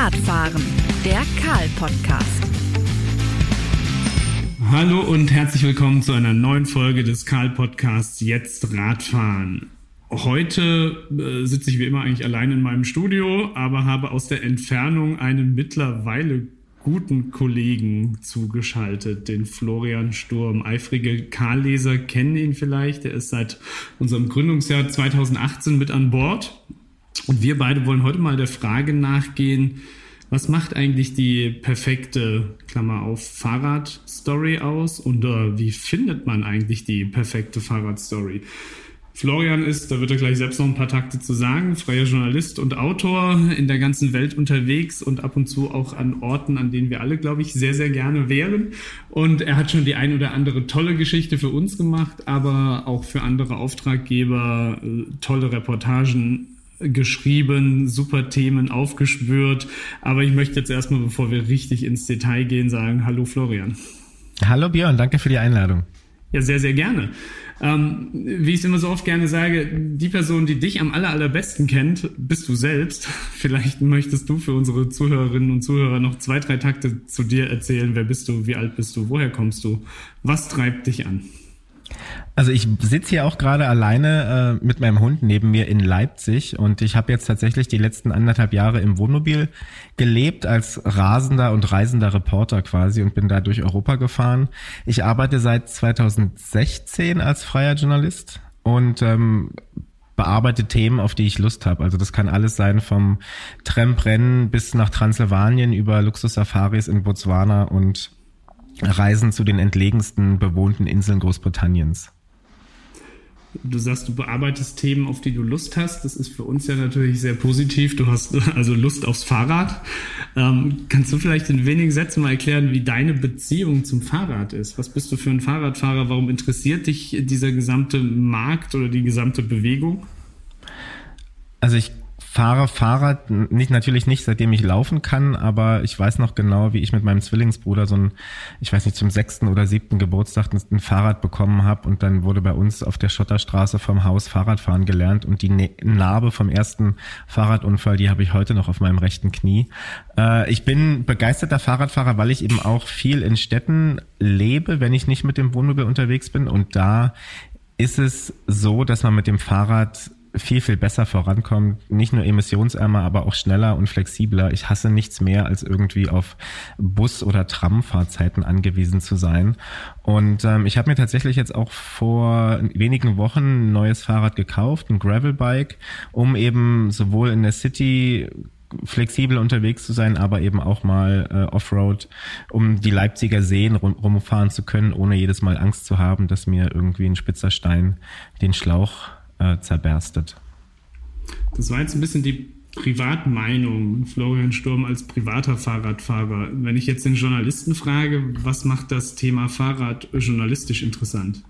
Radfahren, der Karl-Podcast. Hallo und herzlich willkommen zu einer neuen Folge des Karl-Podcasts Jetzt Radfahren. Heute äh, sitze ich wie immer eigentlich allein in meinem Studio, aber habe aus der Entfernung einen mittlerweile guten Kollegen zugeschaltet, den Florian Sturm. Eifrige Karl-Leser kennen ihn vielleicht. Er ist seit unserem Gründungsjahr 2018 mit an Bord. Und wir beide wollen heute mal der Frage nachgehen, was macht eigentlich die perfekte, Klammer auf, Fahrradstory aus? Und uh, wie findet man eigentlich die perfekte Fahrradstory? Florian ist, da wird er gleich selbst noch ein paar Takte zu sagen, freier Journalist und Autor in der ganzen Welt unterwegs und ab und zu auch an Orten, an denen wir alle, glaube ich, sehr, sehr gerne wären. Und er hat schon die ein oder andere tolle Geschichte für uns gemacht, aber auch für andere Auftraggeber äh, tolle Reportagen geschrieben, super Themen aufgespürt. Aber ich möchte jetzt erstmal, bevor wir richtig ins Detail gehen, sagen, hallo Florian. Hallo Björn, danke für die Einladung. Ja, sehr, sehr gerne. Ähm, wie ich es immer so oft gerne sage, die Person, die dich am aller, allerbesten kennt, bist du selbst. Vielleicht möchtest du für unsere Zuhörerinnen und Zuhörer noch zwei, drei Takte zu dir erzählen. Wer bist du? Wie alt bist du? Woher kommst du? Was treibt dich an? Also ich sitze hier auch gerade alleine äh, mit meinem Hund neben mir in Leipzig und ich habe jetzt tatsächlich die letzten anderthalb Jahre im Wohnmobil gelebt als rasender und reisender Reporter quasi und bin da durch Europa gefahren. Ich arbeite seit 2016 als freier Journalist und ähm, bearbeite Themen, auf die ich Lust habe. Also das kann alles sein vom Tramprennen bis nach Transsilvanien über Luxus-Safaris in Botswana und Reisen zu den entlegensten bewohnten Inseln Großbritanniens. Du sagst, du bearbeitest Themen, auf die du Lust hast. Das ist für uns ja natürlich sehr positiv. Du hast also Lust aufs Fahrrad. Ähm, kannst du vielleicht in wenigen Sätzen mal erklären, wie deine Beziehung zum Fahrrad ist? Was bist du für ein Fahrradfahrer? Warum interessiert dich dieser gesamte Markt oder die gesamte Bewegung? Also ich fahre Fahrrad, nicht natürlich nicht, seitdem ich laufen kann, aber ich weiß noch genau, wie ich mit meinem Zwillingsbruder so ein, ich weiß nicht, zum sechsten oder siebten Geburtstag ein Fahrrad bekommen habe und dann wurde bei uns auf der Schotterstraße vom Haus Fahrradfahren gelernt und die ne-, Narbe vom ersten Fahrradunfall, die habe ich heute noch auf meinem rechten Knie. Äh, ich bin begeisterter Fahrradfahrer, weil ich eben auch viel in Städten lebe, wenn ich nicht mit dem Wohnmobil unterwegs bin und da ist es so, dass man mit dem Fahrrad viel, viel besser vorankommt. Nicht nur emissionsärmer, aber auch schneller und flexibler. Ich hasse nichts mehr, als irgendwie auf Bus- oder Tramfahrzeiten angewiesen zu sein. Und ähm, ich habe mir tatsächlich jetzt auch vor wenigen Wochen ein neues Fahrrad gekauft, ein Gravelbike, um eben sowohl in der City flexibel unterwegs zu sein, aber eben auch mal äh, Offroad, um die Leipziger Seen rum, rumfahren zu können, ohne jedes Mal Angst zu haben, dass mir irgendwie ein spitzer Stein den Schlauch äh, zerberstet. Das war jetzt ein bisschen die Privatmeinung, Florian Sturm als privater Fahrradfahrer. Wenn ich jetzt den Journalisten frage, was macht das Thema Fahrrad journalistisch interessant?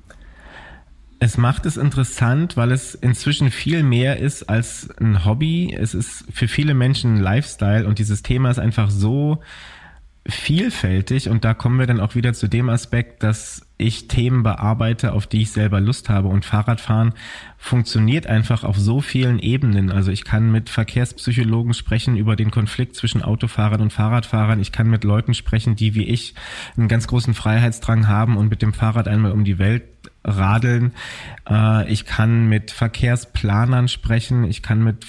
Es macht es interessant, weil es inzwischen viel mehr ist als ein Hobby. Es ist für viele Menschen ein Lifestyle und dieses Thema ist einfach so vielfältig und da kommen wir dann auch wieder zu dem Aspekt, dass ich Themen bearbeite, auf die ich selber Lust habe und Fahrradfahren funktioniert einfach auf so vielen Ebenen. Also ich kann mit Verkehrspsychologen sprechen über den Konflikt zwischen Autofahrern und Fahrradfahrern. Ich kann mit Leuten sprechen, die wie ich einen ganz großen Freiheitsdrang haben und mit dem Fahrrad einmal um die Welt radeln. Äh, ich kann mit Verkehrsplanern sprechen. Ich kann mit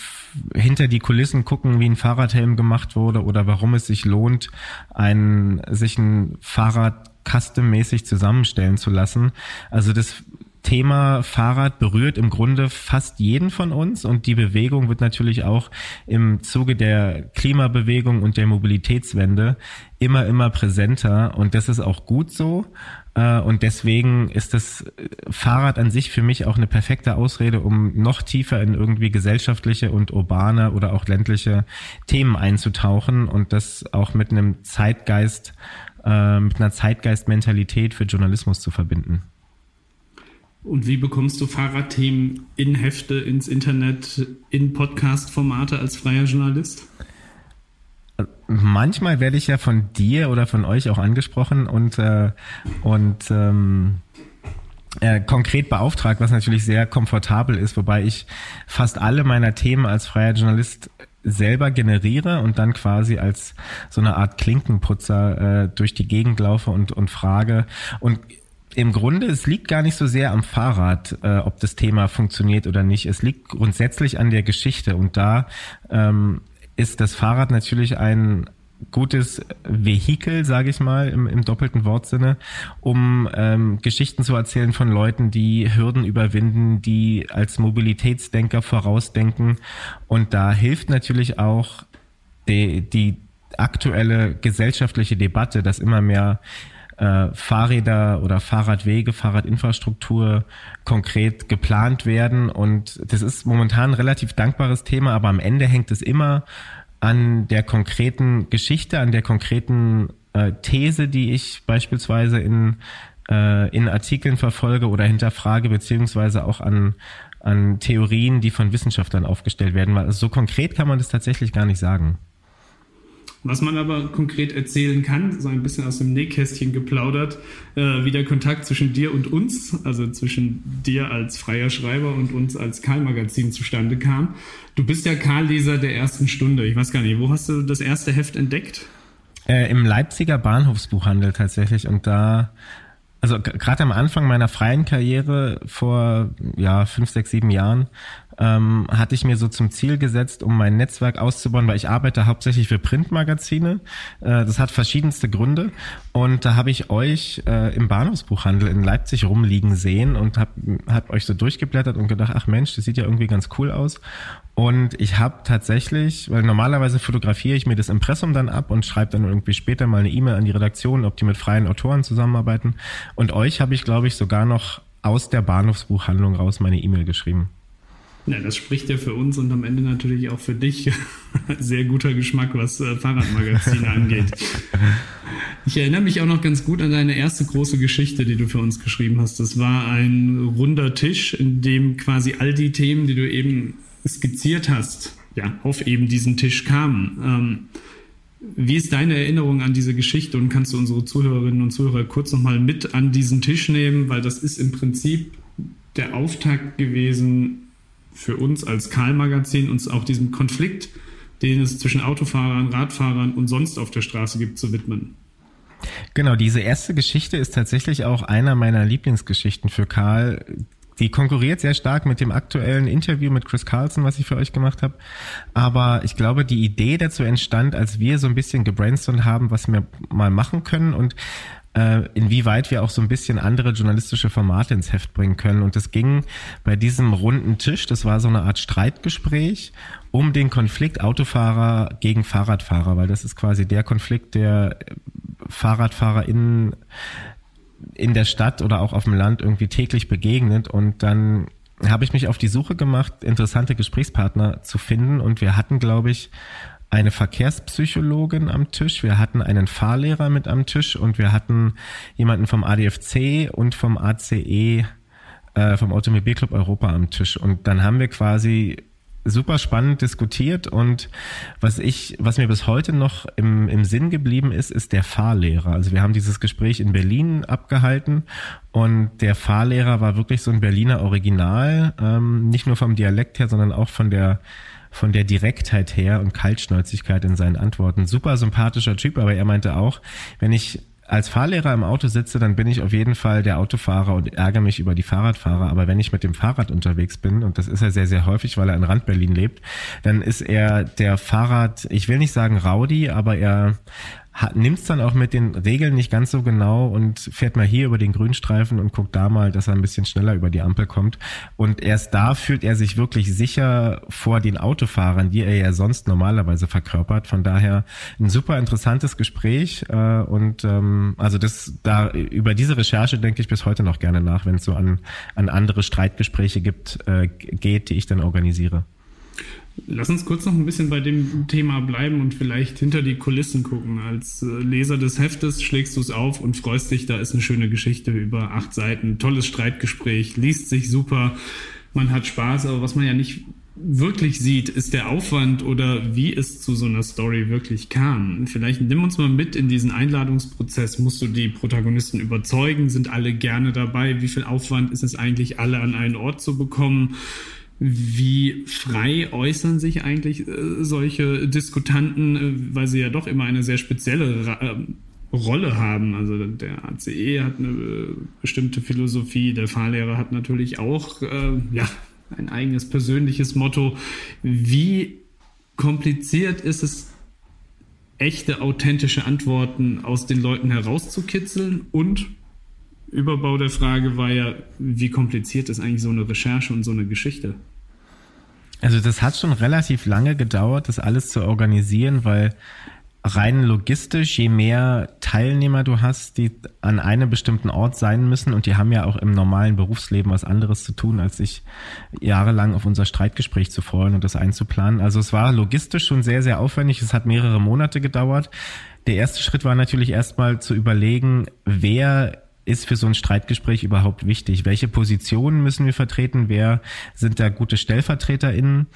hinter die Kulissen gucken, wie ein Fahrradhelm gemacht wurde oder warum es sich lohnt, ein, sich ein Fahrrad custom-mäßig zusammenstellen zu lassen. Also das Thema Fahrrad berührt im Grunde fast jeden von uns und die Bewegung wird natürlich auch im Zuge der Klimabewegung und der Mobilitätswende immer, immer präsenter und das ist auch gut so. Äh, und deswegen ist das Fahrrad an sich für mich auch eine perfekte Ausrede, um noch tiefer in irgendwie gesellschaftliche und urbane oder auch ländliche Themen einzutauchen und das auch mit einem Zeitgeist, äh, mit einer Zeitgeistmentalität für Journalismus zu verbinden. Und wie bekommst du Fahrradthemen in Hefte, ins Internet, in Podcast-Formate als freier Journalist? Manchmal werde ich ja von dir oder von euch auch angesprochen und, äh, und ähm, äh, konkret beauftragt, was natürlich sehr komfortabel ist, wobei ich fast alle meiner Themen als freier Journalist selber generiere und dann quasi als so eine Art Klinkenputzer äh, durch die Gegend laufe und, und frage. Und im Grunde, es liegt gar nicht so sehr am Fahrrad, äh, ob das Thema funktioniert oder nicht. Es liegt grundsätzlich an der Geschichte. Und da ähm, ist das Fahrrad natürlich ein gutes Vehikel, sage ich mal, im, im doppelten Wortsinne, um ähm, Geschichten zu erzählen von Leuten, die Hürden überwinden, die als Mobilitätsdenker vorausdenken. Und da hilft natürlich auch die, die aktuelle gesellschaftliche Debatte, dass immer mehr äh, Fahrräder oder Fahrradwege, Fahrradinfrastruktur konkret geplant werden. Und das ist momentan ein relativ dankbares Thema, aber am Ende hängt es immer an der konkreten Geschichte, an der konkreten äh, These, die ich beispielsweise in, äh, in Artikeln verfolge oder hinterfrage, beziehungsweise auch an, an Theorien, die von Wissenschaftlern aufgestellt werden, weil so konkret kann man das tatsächlich gar nicht sagen. Was man aber konkret erzählen kann, so ein bisschen aus dem Nähkästchen geplaudert, äh, wie der Kontakt zwischen dir und uns, also zwischen dir als freier Schreiber und uns als Karl-Magazin zustande kam. Du bist ja Karl-Leser der ersten Stunde. Ich weiß gar nicht, wo hast du das erste Heft entdeckt? Äh, Im Leipziger Bahnhofsbuchhandel tatsächlich. Und da also gerade am Anfang meiner freien Karriere vor ja fünf, sechs, sieben Jahren ähm, hatte ich mir so zum Ziel gesetzt, um mein Netzwerk auszubauen, weil ich arbeite hauptsächlich für Printmagazine. Äh, das hat verschiedenste Gründe und da habe ich euch äh, im Bahnhofsbuchhandel in Leipzig rumliegen sehen und habe hab euch so durchgeblättert und gedacht, ach Mensch, das sieht ja irgendwie ganz cool aus und ich habe tatsächlich, weil normalerweise fotografiere ich mir das Impressum dann ab und schreibe dann irgendwie später mal eine E-Mail an die Redaktion, ob die mit freien Autoren zusammenarbeiten. Und euch habe ich, glaube ich, sogar noch aus der Bahnhofsbuchhandlung raus meine E-Mail geschrieben. Ja, das spricht ja für uns und am Ende natürlich auch für dich. Sehr guter Geschmack, was äh, Fahrradmagazine angeht. Ich erinnere mich auch noch ganz gut an deine erste große Geschichte, die du für uns geschrieben hast. Das war ein runder Tisch, in dem quasi all die Themen, die du eben skizziert hast, ja, auf eben diesen Tisch kamen. Ähm, wie ist deine Erinnerung an diese Geschichte und kannst du unsere Zuhörerinnen und Zuhörer kurz nochmal mit an diesen Tisch nehmen, weil das ist im Prinzip der Auftakt gewesen für uns als Karl-Magazin, uns auch diesem Konflikt, den es zwischen Autofahrern, Radfahrern und sonst auf der Straße gibt, zu widmen. Genau, diese erste Geschichte ist tatsächlich auch einer meiner Lieblingsgeschichten für Karl, die konkurriert sehr stark mit dem aktuellen Interview mit Chris Carlson, was ich für euch gemacht habe. Aber ich glaube, die Idee dazu entstand, als wir so ein bisschen gebrainstormt haben, was wir mal machen können und inwieweit wir auch so ein bisschen andere journalistische Formate ins Heft bringen können. Und es ging bei diesem runden Tisch, das war so eine Art Streitgespräch um den Konflikt Autofahrer gegen Fahrradfahrer, weil das ist quasi der Konflikt, der FahrradfahrerInnen in der Stadt oder auch auf dem Land irgendwie täglich begegnet und dann habe ich mich auf die Suche gemacht, interessante Gesprächspartner zu finden und wir hatten, glaube ich, eine Verkehrspsychologin am Tisch, wir hatten einen Fahrlehrer mit am Tisch und wir hatten jemanden vom ADFC und vom ACE, äh, vom Automobilclub Europa am Tisch. Und dann haben wir quasi super spannend diskutiert und was ich, was mir bis heute noch im, im Sinn geblieben ist, ist der Fahrlehrer. Also wir haben dieses Gespräch in Berlin abgehalten und der Fahrlehrer war wirklich so ein Berliner Original, ähm, nicht nur vom Dialekt her, sondern auch von der von der Direktheit her und Kaltschnäuzigkeit in seinen Antworten. Super sympathischer Typ, aber er meinte auch, wenn ich als Fahrlehrer im Auto sitze, dann bin ich auf jeden Fall der Autofahrer und ärgere mich über die Fahrradfahrer. Aber wenn ich mit dem Fahrrad unterwegs bin, und das ist er sehr, sehr häufig, weil er in Rand Berlin lebt, dann ist er der Fahrrad, ich will nicht sagen Rowdy, aber er nimmt es dann auch mit den Regeln nicht ganz so genau und fährt mal hier über den Grünstreifen und guckt da mal, dass er ein bisschen schneller über die Ampel kommt. Und erst da fühlt er sich wirklich sicher vor den Autofahrern, die er ja sonst normalerweise verkörpert. Von daher ein super interessantes Gespräch äh, und ähm, also das da über diese Recherche denke ich bis heute noch gerne nach, wenn es so an, an andere Streitgespräche gibt, äh, geht, die ich dann organisiere. Lass uns kurz noch ein bisschen bei dem Thema bleiben und vielleicht hinter die Kulissen gucken. Als äh, Leser des Heftes schlägst du es auf und freust dich, da ist eine schöne Geschichte über acht Seiten, tolles Streitgespräch, liest sich super, man hat Spaß, aber was man ja nicht wirklich sieht, ist der Aufwand oder wie es zu so einer Story wirklich kam. Vielleicht nimm uns mal mit in diesen Einladungsprozess. Musst du die Protagonisten überzeugen? Sind alle gerne dabei? Wie viel Aufwand ist es eigentlich, alle an einen Ort zu bekommen? Wie frei äußern sich eigentlich äh, solche Diskutanten, äh, weil sie ja doch immer eine sehr spezielle Ra äh, Rolle haben. Also der ACE hat eine äh, bestimmte Philosophie, der Fahrlehrer hat natürlich auch äh, ja, ein eigenes persönliches Motto. Wie kompliziert ist es, echte, authentische Antworten aus den Leuten herauszukitzeln und Überbau der Frage war ja, wie kompliziert ist eigentlich so eine Recherche und so eine Geschichte? Also das hat schon relativ lange gedauert, das alles zu organisieren, weil rein logistisch, je mehr Teilnehmer du hast, die an einem bestimmten Ort sein müssen und die haben ja auch im normalen Berufsleben was anderes zu tun, als sich jahrelang auf unser Streitgespräch zu freuen und das einzuplanen. Also es war logistisch schon sehr, sehr aufwendig. Es hat mehrere Monate gedauert. Der erste Schritt war natürlich erstmal zu überlegen, wer ist für so ein Streitgespräch überhaupt wichtig? Welche Positionen müssen wir vertreten? Wer sind da gute StellvertreterInnen?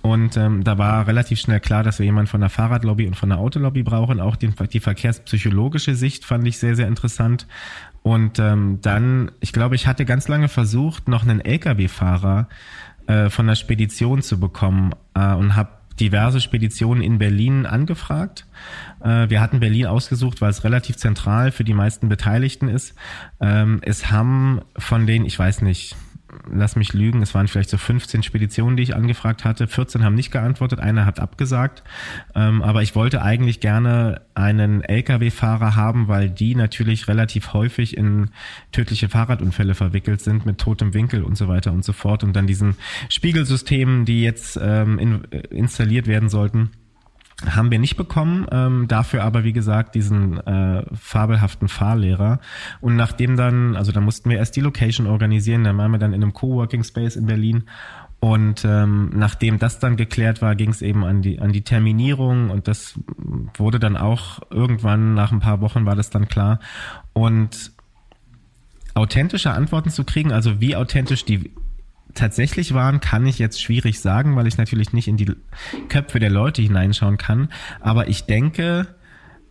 Und ähm, da war relativ schnell klar, dass wir jemanden von der Fahrradlobby und von der Autolobby brauchen. Auch die, die verkehrspsychologische Sicht fand ich sehr, sehr interessant. Und ähm, dann, ich glaube, ich hatte ganz lange versucht, noch einen Lkw-Fahrer äh, von der Spedition zu bekommen äh, und habe diverse Speditionen in Berlin angefragt. Äh, wir hatten Berlin ausgesucht, weil es relativ zentral für die meisten Beteiligten ist. Ähm, es haben von denen, ich weiß nicht, lass mich lügen, es waren vielleicht so 15 Speditionen, die ich angefragt hatte. 14 haben nicht geantwortet, einer hat abgesagt. Ähm, aber ich wollte eigentlich gerne einen Lkw-Fahrer haben, weil die natürlich relativ häufig in tödliche Fahrradunfälle verwickelt sind mit totem Winkel und so weiter und so fort. Und dann diesen Spiegelsystemen, die jetzt ähm, äh, installiert werden sollten haben wir nicht bekommen, ähm, dafür aber wie gesagt diesen äh, fabelhaften Fahrlehrer. Und nachdem dann, also da mussten wir erst die Location organisieren, dann waren wir dann in einem Coworking Space in Berlin. Und ähm, nachdem das dann geklärt war, ging es eben an die an die Terminierung und das wurde dann auch irgendwann nach ein paar Wochen war das dann klar. Und authentische Antworten zu kriegen, also wie authentisch die tatsächlich waren, kann ich jetzt schwierig sagen, weil ich natürlich nicht in die Köpfe der Leute hineinschauen kann. Aber ich denke,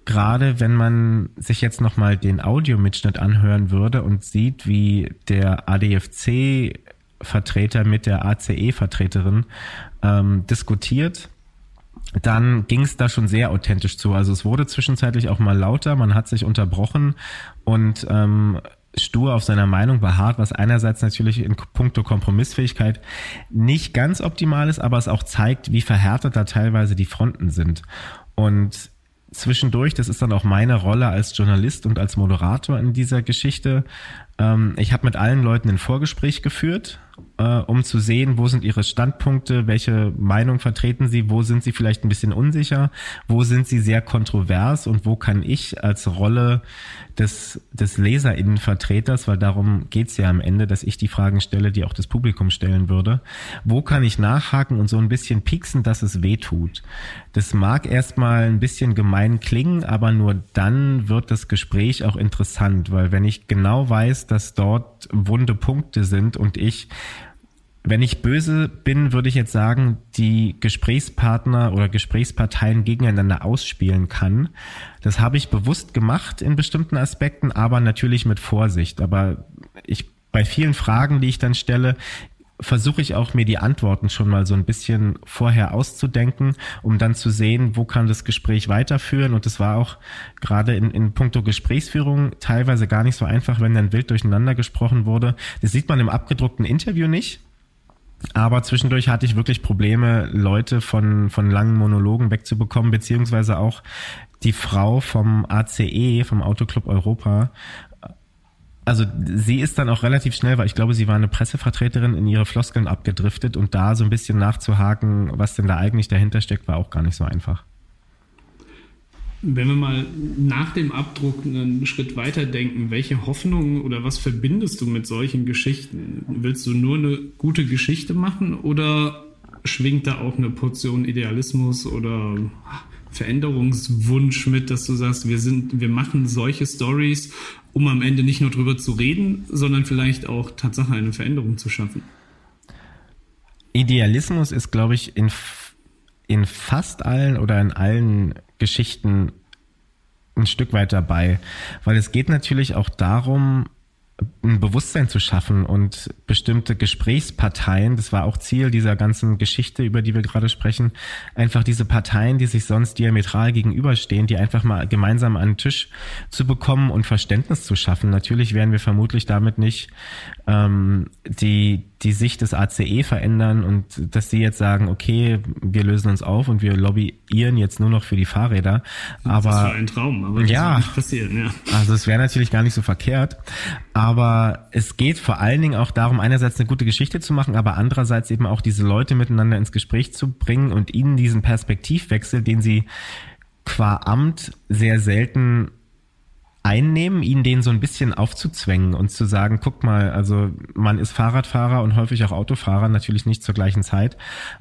gerade wenn man sich jetzt nochmal den Audiomitschnitt anhören würde und sieht, wie der ADFC Vertreter mit der ACE-Vertreterin ähm, diskutiert, dann ging es da schon sehr authentisch zu. Also es wurde zwischenzeitlich auch mal lauter, man hat sich unterbrochen und ähm, stur auf seiner Meinung beharrt, was einerseits natürlich in puncto Kompromissfähigkeit nicht ganz optimal ist, aber es auch zeigt, wie verhärtet da teilweise die Fronten sind. Und zwischendurch, das ist dann auch meine Rolle als Journalist und als Moderator in dieser Geschichte. Ähm, ich habe mit allen Leuten ein Vorgespräch geführt äh, um zu sehen, wo sind ihre Standpunkte, welche Meinung vertreten sie, wo sind sie vielleicht ein bisschen unsicher, wo sind sie sehr kontrovers und wo kann ich als Rolle des, des Leserinnenvertreters, weil darum geht's ja am Ende, dass ich die Fragen stelle, die auch das Publikum stellen würde, wo kann ich nachhaken und so ein bisschen pieksen, dass es weh tut. Das mag erstmal ein bisschen gemein klingen, aber nur dann wird das Gespräch auch interessant, weil wenn ich genau weiß, dass dort wunde Punkte sind und ich wenn ich böse bin, würde ich jetzt sagen, die Gesprächspartner oder Gesprächsparteien gegeneinander ausspielen kann. Das habe ich bewusst gemacht in bestimmten Aspekten, aber natürlich mit Vorsicht. Aber ich bei vielen Fragen, die ich dann stelle, versuche ich auch mir die Antworten schon mal so ein bisschen vorher auszudenken, um dann zu sehen, wo kann das Gespräch weiterführen. Und es war auch gerade in, in puncto Gesprächsführung teilweise gar nicht so einfach, wenn dann wild durcheinander gesprochen wurde. Das sieht man im abgedruckten Interview nicht. Aber zwischendurch hatte ich wirklich Probleme, Leute von, von langen Monologen wegzubekommen, beziehungsweise auch die Frau vom ACE, vom Autoclub Europa. Also sie ist dann auch relativ schnell, weil ich glaube, sie war eine Pressevertreterin in ihre Floskeln abgedriftet und da so ein bisschen nachzuhaken, was denn da eigentlich dahinter steckt, war auch gar nicht so einfach. Wenn wir mal nach dem Abdruck einen Schritt weiter denken, welche Hoffnungen oder was verbindest du mit solchen Geschichten? Willst du nur eine gute Geschichte machen oder schwingt da auch eine Portion Idealismus oder Veränderungswunsch mit, dass du sagst, wir sind, wir machen solche Stories, um am Ende nicht nur drüber zu reden, sondern vielleicht auch Tatsache eine Veränderung zu schaffen? Idealismus ist, glaube ich, in, in fast allen oder in allen Geschichten ein Stück weit dabei, weil es geht natürlich auch darum, ein Bewusstsein zu schaffen und bestimmte Gesprächsparteien, das war auch Ziel dieser ganzen Geschichte, über die wir gerade sprechen, einfach diese Parteien, die sich sonst diametral gegenüberstehen, die einfach mal gemeinsam an den Tisch zu bekommen und Verständnis zu schaffen. Natürlich werden wir vermutlich damit nicht ähm, die, die Sicht des ACE verändern und dass sie jetzt sagen, okay, wir lösen uns auf und wir lobbyieren jetzt nur noch für die Fahrräder. Aber, das war ein Traum, aber das ja, nicht passieren, ja. Also es wäre natürlich gar nicht so verkehrt. Aber es geht vor allen Dingen auch darum, einerseits eine gute Geschichte zu machen, aber andererseits eben auch diese Leute miteinander ins Gespräch zu bringen und ihnen diesen Perspektivwechsel, den sie qua Amt sehr selten einnehmen, ihnen den so ein bisschen aufzuzwängen und zu sagen, guck mal, also man ist Fahrradfahrer und häufig auch Autofahrer, natürlich nicht zur gleichen Zeit,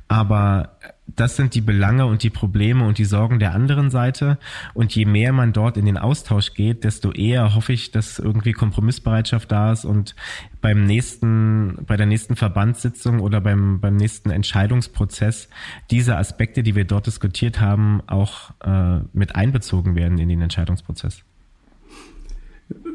aber das sind die Belange und die Probleme und die Sorgen der anderen Seite. Und je mehr man dort in den Austausch geht, desto eher hoffe ich, dass irgendwie Kompromissbereitschaft da ist und beim nächsten, bei der nächsten Verbandssitzung oder beim, beim nächsten Entscheidungsprozess diese Aspekte, die wir dort diskutiert haben, auch äh, mit einbezogen werden in den Entscheidungsprozess.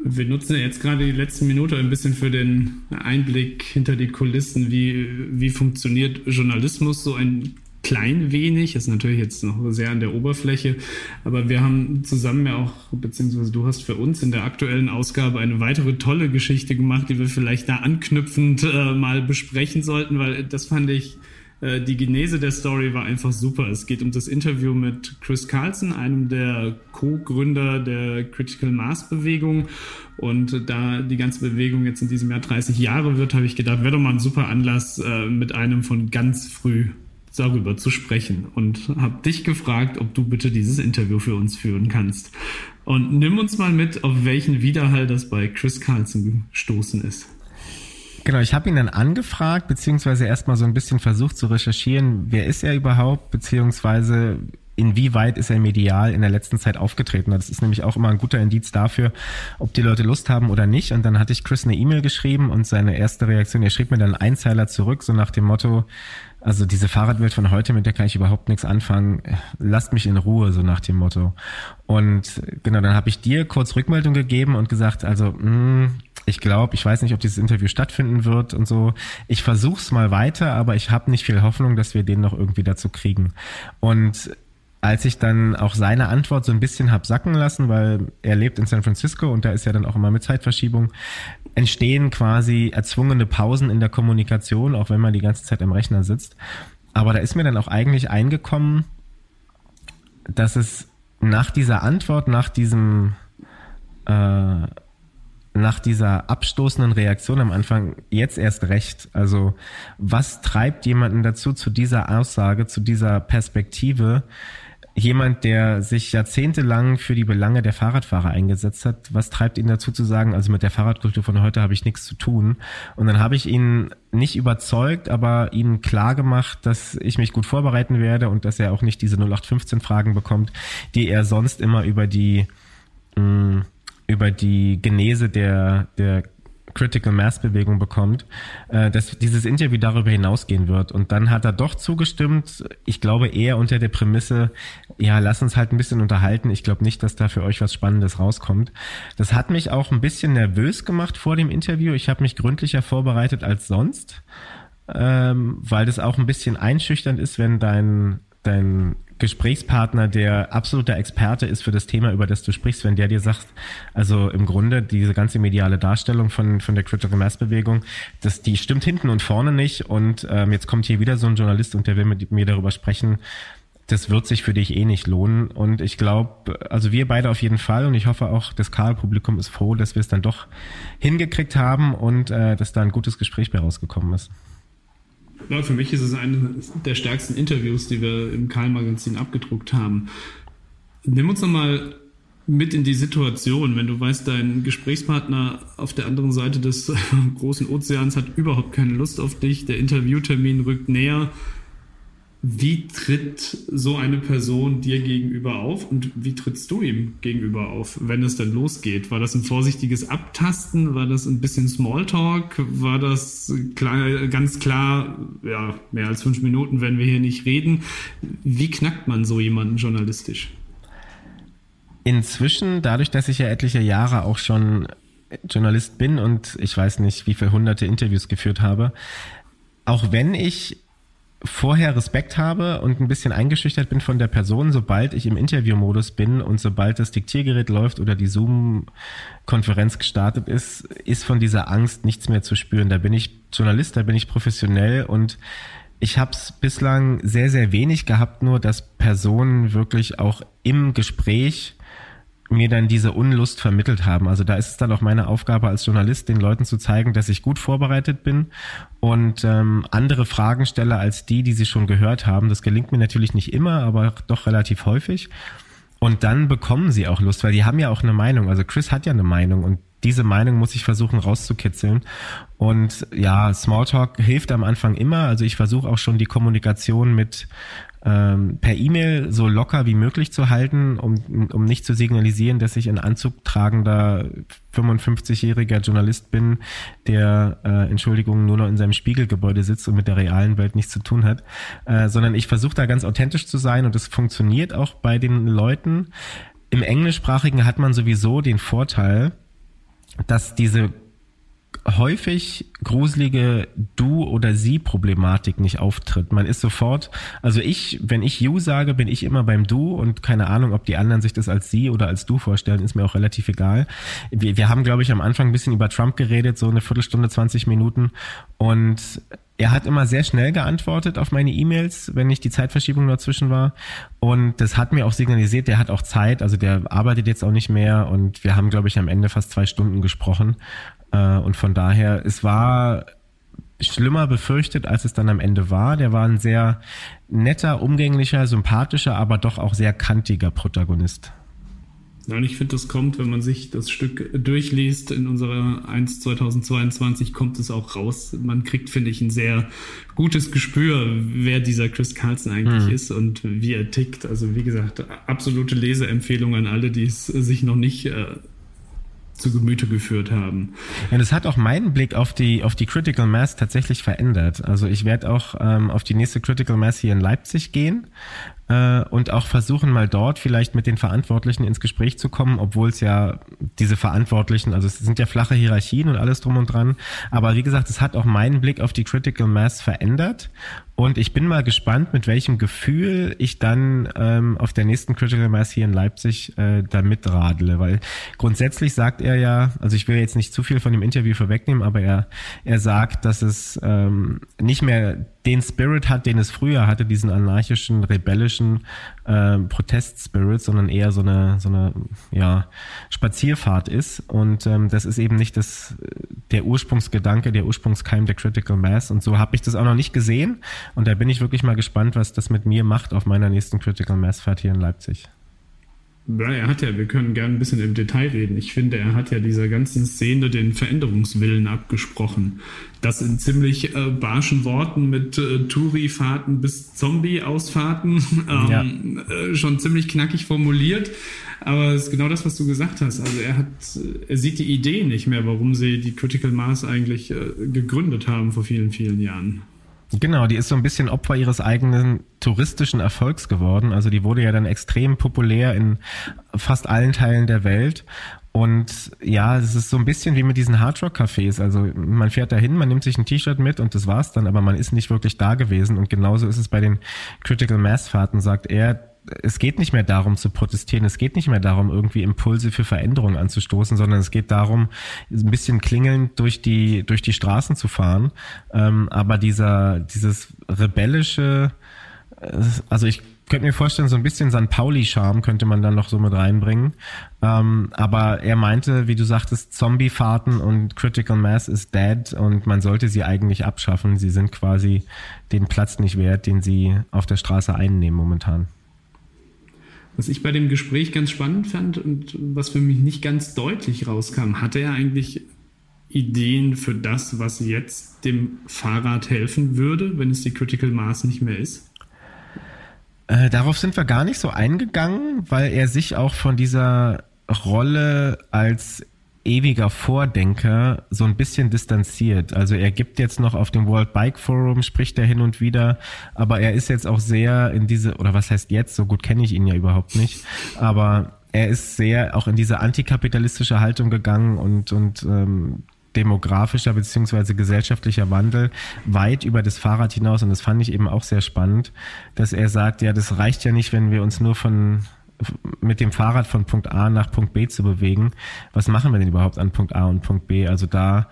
Wir nutzen jetzt gerade die letzte Minute ein bisschen für den Einblick hinter die Kulissen. Wie, wie funktioniert Journalismus? So ein klein wenig, ist natürlich jetzt noch sehr an der Oberfläche, aber wir haben zusammen ja auch, beziehungsweise du hast für uns in der aktuellen Ausgabe eine weitere tolle Geschichte gemacht, die wir vielleicht da anknüpfend äh, mal besprechen sollten, weil das fand ich, äh, die Genese der Story war einfach super. Es geht um das Interview mit Chris Carlson, einem der Co-Gründer der Critical Mass Bewegung. Und da die ganze Bewegung jetzt in diesem Jahr 30 Jahre wird, habe ich gedacht, wäre doch mal ein super Anlass, äh, mit einem von ganz früh darüber zu sprechen und habe dich gefragt, ob du bitte dieses Interview für uns führen kannst. Und nimm uns mal mit, auf welchen Widerhall das bei Chris Carlson gestoßen ist. Genau, ich habe ihn dann angefragt, beziehungsweise erstmal so ein bisschen versucht zu recherchieren, wer ist er überhaupt, beziehungsweise inwieweit ist er medial in der letzten Zeit aufgetreten. Das ist nämlich auch immer ein guter Indiz dafür, ob die Leute Lust haben oder nicht. Und dann hatte ich Chris eine E-Mail geschrieben und seine erste Reaktion, er schrieb mir dann einen Einzeiler zurück, so nach dem Motto, also diese Fahrradwelt von heute, mit der kann ich überhaupt nichts anfangen. Lasst mich in Ruhe, so nach dem Motto. Und genau, dann habe ich dir kurz Rückmeldung gegeben und gesagt, also mh, hm, ich glaube, ich weiß nicht, ob dieses Interview stattfinden wird und so. Ich versuch's mal weiter, aber ich habe nicht viel Hoffnung, dass wir den noch irgendwie dazu kriegen. Und als ich dann auch seine Antwort so ein bisschen hab sacken lassen, weil er lebt in San Francisco und da ist ja dann auch immer mit Zeitverschiebung, entstehen quasi erzwungene Pausen in der Kommunikation, auch wenn man die ganze Zeit im Rechner sitzt. Aber da ist mir dann auch eigentlich eingekommen, dass es nach dieser Antwort, nach diesem, äh, nach dieser abstoßenden Reaktion am Anfang jetzt erst recht. Also was treibt jemanden dazu, zu dieser Aussage, zu dieser Perspektive, jemand, der sich jahrzehntelang für die Belange der Fahrradfahrer eingesetzt hat, was treibt ihn dazu zu sagen, also mit der Fahrradkultur von heute habe ich nichts zu tun? Und dann habe ich ihn nicht überzeugt, aber ihm klar gemacht, dass ich mich gut vorbereiten werde und dass er auch nicht diese 0815 Fragen bekommt, die er sonst immer über die mh, mm, über die Genese der, der Critical Mass Bewegung bekommt, äh, dass dieses Interview darüber hinausgehen wird. Und dann hat er doch zugestimmt. Ich glaube eher unter der Prämisse, ja, lass uns halt ein bisschen unterhalten. Ich glaube nicht, dass da für euch was Spannendes rauskommt. Das hat mich auch ein bisschen nervös gemacht vor dem Interview. Ich habe mich gründlicher vorbereitet als sonst, ähm, weil das auch ein bisschen einschüchternd ist, wenn dein dein Gesprächspartner, der absoluter Experte ist für das Thema, über das du sprichst, wenn der dir sagt, also im Grunde diese ganze mediale Darstellung von, von der Critical Mass Bewegung, das, die stimmt hinten und vorne nicht und ähm, jetzt kommt hier wieder so ein Journalist und der will mit mir darüber sprechen, das wird sich für dich eh nicht lohnen. Und ich glaube, also wir beide auf jeden Fall und ich hoffe auch, das Karl-Publikum ist froh, dass wir es dann doch hingekriegt haben und äh, dass da ein gutes Gespräch bei rausgekommen ist. Ja, für mich ist es eines der stärksten Interviews, die wir im Karl-Magazin abgedruckt haben. Nimm uns nochmal mit in die Situation, wenn du weißt, dein Gesprächspartner auf der anderen Seite des großen Ozeans hat überhaupt keine Lust auf dich, der Interviewtermin rückt näher wie tritt so eine Person dir gegenüber auf und wie trittst du ihm gegenüber auf, wenn es dann losgeht? War das ein vorsichtiges Abtasten? War das ein bisschen Smalltalk? War das klar, ganz klar, ja, mehr als fünf Minuten, wenn wir hier nicht reden? Wie knackt man so jemanden journalistisch? Inzwischen, dadurch, dass ich ja etliche Jahre auch schon Journalist bin und ich weiß nicht, wie viele hunderte Interviews geführt habe, auch wenn ich vorher Respekt habe und ein bisschen eingeschüchtert bin von der Person, sobald ich im Interviewmodus bin und sobald das Diktiergerät läuft oder die Zoom-Konferenz gestartet ist, ist von dieser Angst nichts mehr zu spüren. Da bin ich Journalist, da bin ich professionell und ich habe es bislang sehr, sehr wenig gehabt, nur dass Personen wirklich auch im Gespräch mir dann diese Unlust vermittelt haben. Also da ist es dann auch meine Aufgabe als Journalist, den Leuten zu zeigen, dass ich gut vorbereitet bin und ähm, andere Fragen stelle als die, die sie schon gehört haben. Das gelingt mir natürlich nicht immer, aber doch relativ häufig. Und dann bekommen sie auch Lust, weil die haben ja auch eine Meinung. Also Chris hat ja eine Meinung und diese Meinung muss ich versuchen rauszukitzeln. Und ja, Smalltalk hilft am Anfang immer. Also ich versuche auch schon die Kommunikation mit ähm, per E-Mail so locker wie möglich zu halten, um, um nicht zu signalisieren, dass ich ein Anzug tragender 55-jähriger Journalist bin, der, äh, Entschuldigung, nur noch in seinem Spiegelgebäude sitzt und mit der realen Welt nichts zu tun hat, äh, sondern ich versuche da ganz authentisch zu sein und es funktioniert auch bei den Leuten. Im Englischsprachigen hat man sowieso den Vorteil, dass diese häufig gruselige Du- oder Sie-Problematik nicht auftritt. Man ist sofort, also ich, wenn ich You sage, bin ich immer beim Du und keine Ahnung, ob die anderen sich das als Sie oder als Du vorstellen, ist mir auch relativ egal. Wir, wir haben, glaube ich, am Anfang ein bisschen über Trump geredet, so eine Viertelstunde, 20 Minuten und er hat immer sehr schnell geantwortet auf meine E-Mails, wenn nicht die Zeitverschiebung dazwischen war. Und das hat mir auch signalisiert, der hat auch Zeit, also der arbeitet jetzt auch nicht mehr und wir haben, glaube ich, am Ende fast zwei Stunden gesprochen. Äh, und von daher, es war schlimmer befürchtet, als es dann am Ende war. Der war ein sehr netter, umgänglicher, sympathischer, aber doch auch sehr kantiger Protagonist. Ja, und ich finde, das kommt, wenn man sich das Stück durchliest, in unserer 1 2022 kommt es auch raus. Man kriegt, finde ich, ein sehr gutes Gespür, wer dieser Chris Carlson eigentlich mhm. ist und wie er tickt. Also wie gesagt, absolute Leseempfehlung an alle, die es sich noch nicht äh, zu Gemüte geführt haben. Ja, das hat auch meinen Blick auf die auf die Critical Mass tatsächlich verändert. Also ich werde auch ähm, auf die nächste Critical Mass hier in Leipzig gehen äh, und auch versuchen mal dort vielleicht mit den Verantwortlichen ins Gespräch zu kommen, obwohl es ja diese Verantwortlichen, also es sind ja flache Hierarchien und alles drum und dran. Aber wie gesagt, es hat auch meinen Blick auf die Critical Mass verändert und ich bin mal gespannt, mit welchem Gefühl ich dann ähm, auf der nächsten Critical Mass hier in Leipzig äh, da mitradle. Weil grundsätzlich sagt er ja, also ich will jetzt nicht zu viel von dem Interview vorwegnehmen, aber er, er sagt, dass es ähm, nicht mehr den Spirit hat, den es früher hatte, diesen anarchischen, rebellischen äh, Protest-Spirit, sondern eher so eine, so eine ja, Spazierfahrt ist. Und ähm, das ist eben nicht das, der Ursprungsgedanke, der Ursprungskeim der Critical Mass. Und so habe ich das auch noch nicht gesehen. Und da bin ich wirklich mal gespannt, was das mit mir macht auf meiner nächsten Critical Mass Fahrt hier in Leipzig. Ja, er hat ja, wir können gerne ein bisschen im Detail reden. Ich finde, er hat ja dieser ganzen Szene den Veränderungswillen abgesprochen. Das in ziemlich äh, barschen Worten mit äh, Touri-Fahrten bis Zombie-Ausfahrten ähm, ja. äh, schon ziemlich knackig formuliert. Aber es ist genau das, was du gesagt hast. Also er hat, er sieht die Idee nicht mehr, warum sie die Critical Mass eigentlich äh, gegründet haben vor vielen, vielen Jahren. Genau, die ist so ein bisschen Opfer ihres eigenen touristischen Erfolgs geworden. Also die wurde ja dann extrem populär in fast allen Teilen der Welt. Und ja, es ist so ein bisschen wie mit diesen Hardrock-Cafés. Also man fährt dahin, man nimmt sich ein T-Shirt mit und das war's dann, aber man ist nicht wirklich da gewesen. Und genauso ist es bei den Critical Mass-Fahrten, sagt er es geht nicht mehr darum zu protestieren, es geht nicht mehr darum, irgendwie Impulse für Veränderungen anzustoßen, sondern es geht darum, ein bisschen klingelnd durch die, durch die Straßen zu fahren. Ähm, aber dieser, dieses rebellische, äh, also ich könnte mir vorstellen, so ein bisschen St. Pauli-Charme könnte man dann noch so mit reinbringen. Ähm, aber er meinte, wie du sagtest, Zombie-Fahrten und Critical Mass ist dead und man sollte sie eigentlich abschaffen. Sie sind quasi den Platz nicht wert, den sie auf der Straße einnehmen momentan. Was ich bei dem Gespräch ganz spannend fand und was für mich nicht ganz deutlich rauskam, hatte er eigentlich Ideen für das, was jetzt dem Fahrrad helfen würde, wenn es die Critical Mass nicht mehr ist? Äh, darauf sind wir gar nicht so eingegangen, weil er sich auch von dieser Rolle als ewiger Vordenker so ein bisschen distanziert. Also er gibt jetzt noch auf dem World Bike Forum, spricht er hin und wieder, aber er ist jetzt auch sehr in diese, oder was heißt jetzt, so gut kenne ich ihn ja überhaupt nicht, aber er ist sehr auch in diese antikapitalistische Haltung gegangen und, und ähm, demografischer beziehungsweise gesellschaftlicher Wandel weit über das Fahrrad hinaus. Und das fand ich eben auch sehr spannend, dass er sagt, ja, das reicht ja nicht, wenn wir uns nur von mit dem Fahrrad von Punkt A nach Punkt B zu bewegen. Was machen wir denn überhaupt an Punkt A und Punkt B? Also da